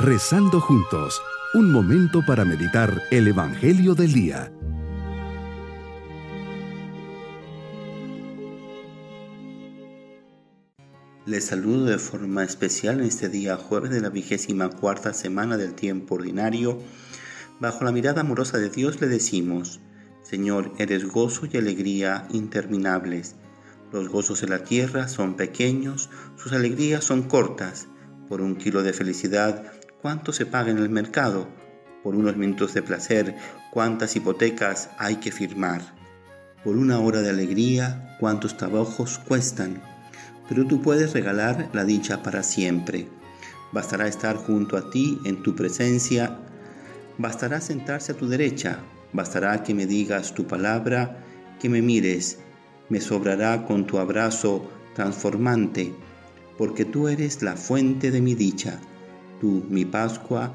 Rezando juntos, un momento para meditar el Evangelio del Día. Les saludo de forma especial en este día jueves de la vigésima cuarta semana del tiempo ordinario. Bajo la mirada amorosa de Dios le decimos, Señor, eres gozo y alegría interminables los gozos de la tierra son pequeños, sus alegrías son cortas. Por un kilo de felicidad, ¿cuánto se paga en el mercado? Por unos minutos de placer, ¿cuántas hipotecas hay que firmar? Por una hora de alegría, ¿cuántos trabajos cuestan? Pero tú puedes regalar la dicha para siempre. Bastará estar junto a ti en tu presencia. Bastará sentarse a tu derecha. Bastará que me digas tu palabra, que me mires me sobrará con tu abrazo transformante, porque tú eres la fuente de mi dicha, tú mi Pascua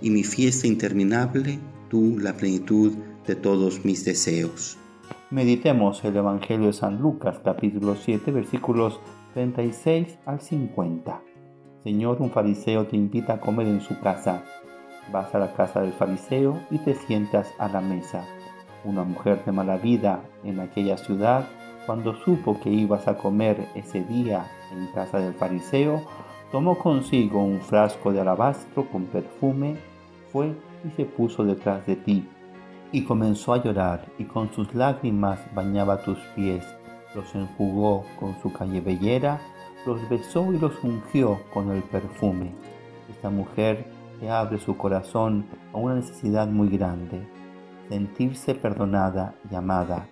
y mi fiesta interminable, tú la plenitud de todos mis deseos. Meditemos el Evangelio de San Lucas capítulo 7 versículos 36 al 50. Señor, un fariseo te invita a comer en su casa. Vas a la casa del fariseo y te sientas a la mesa. Una mujer de mala vida en aquella ciudad cuando supo que ibas a comer ese día en casa del fariseo, tomó consigo un frasco de alabastro con perfume, fue y se puso detrás de ti, y comenzó a llorar, y con sus lágrimas bañaba tus pies, los enjugó con su bellera, los besó y los ungió con el perfume. Esta mujer te abre su corazón a una necesidad muy grande, sentirse perdonada y amada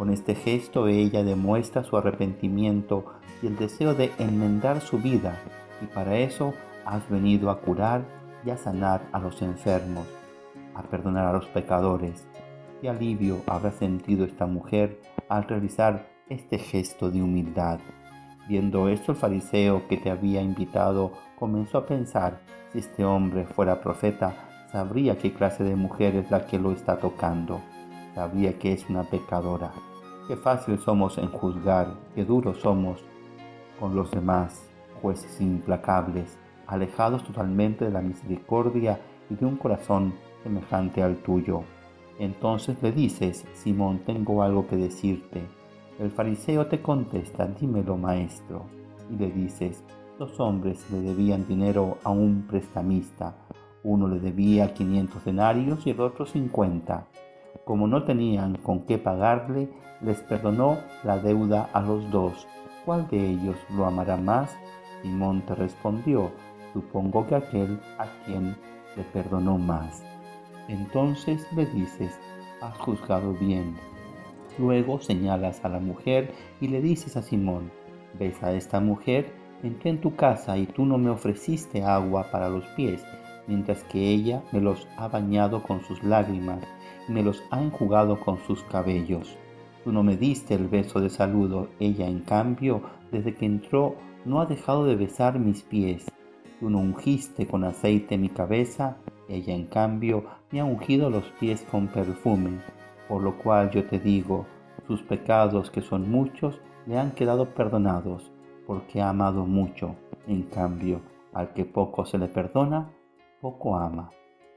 con este gesto ella demuestra su arrepentimiento y el deseo de enmendar su vida y para eso has venido a curar y a sanar a los enfermos, a perdonar a los pecadores. ¿Qué alivio habrá sentido esta mujer al realizar este gesto de humildad? Viendo esto el fariseo que te había invitado comenzó a pensar, si este hombre fuera profeta, sabría qué clase de mujer es la que lo está tocando, sabría que es una pecadora. Qué fácil somos en juzgar, qué duros somos con los demás, jueces implacables, alejados totalmente de la misericordia y de un corazón semejante al tuyo. Entonces le dices, Simón, tengo algo que decirte. El fariseo te contesta, dímelo maestro. Y le dices, dos hombres le debían dinero a un prestamista. Uno le debía 500 denarios y el otro 50. Como no tenían con qué pagarle, les perdonó la deuda a los dos. ¿Cuál de ellos lo amará más? Simón te respondió, supongo que aquel a quien le perdonó más. Entonces le dices, has juzgado bien. Luego señalas a la mujer y le dices a Simón, ves a esta mujer, entré en tu casa y tú no me ofreciste agua para los pies, mientras que ella me los ha bañado con sus lágrimas y me los ha enjugado con sus cabellos. Tú no me diste el beso de saludo, ella en cambio, desde que entró, no ha dejado de besar mis pies. Tú no ungiste con aceite mi cabeza, ella en cambio me ha ungido los pies con perfume. Por lo cual yo te digo, sus pecados que son muchos le han quedado perdonados, porque ha amado mucho. En cambio, al que poco se le perdona, poco ama.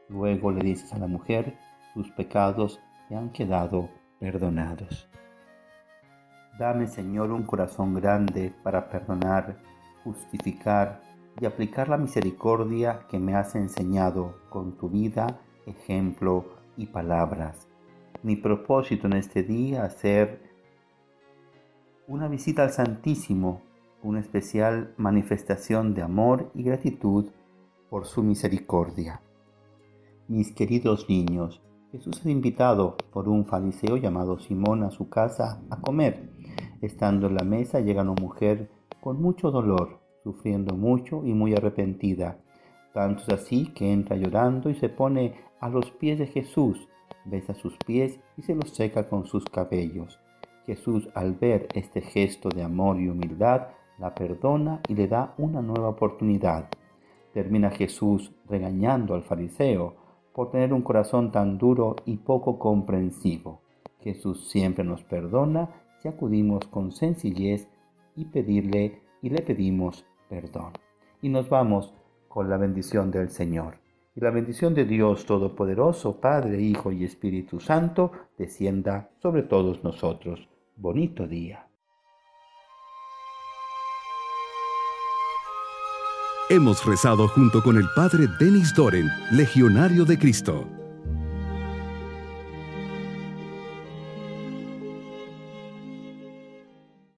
Luego le dices a la mujer, sus pecados le han quedado perdonados. Dame, Señor, un corazón grande para perdonar, justificar y aplicar la misericordia que me has enseñado con tu vida, ejemplo y palabras. Mi propósito en este día es hacer una visita al Santísimo, una especial manifestación de amor y gratitud por su misericordia. Mis queridos niños, Jesús es invitado por un fariseo llamado Simón a su casa a comer. Estando en la mesa llega una mujer con mucho dolor, sufriendo mucho y muy arrepentida. Tanto es así que entra llorando y se pone a los pies de Jesús, besa sus pies y se los seca con sus cabellos. Jesús al ver este gesto de amor y humildad, la perdona y le da una nueva oportunidad. Termina Jesús regañando al fariseo, por tener un corazón tan duro y poco comprensivo. Jesús siempre nos perdona si acudimos con sencillez y pedirle y le pedimos perdón. Y nos vamos con la bendición del Señor. Y la bendición de Dios Todopoderoso, Padre, Hijo y Espíritu Santo, descienda sobre todos nosotros. Bonito día. Hemos rezado junto con el Padre Denis Doren, Legionario de Cristo.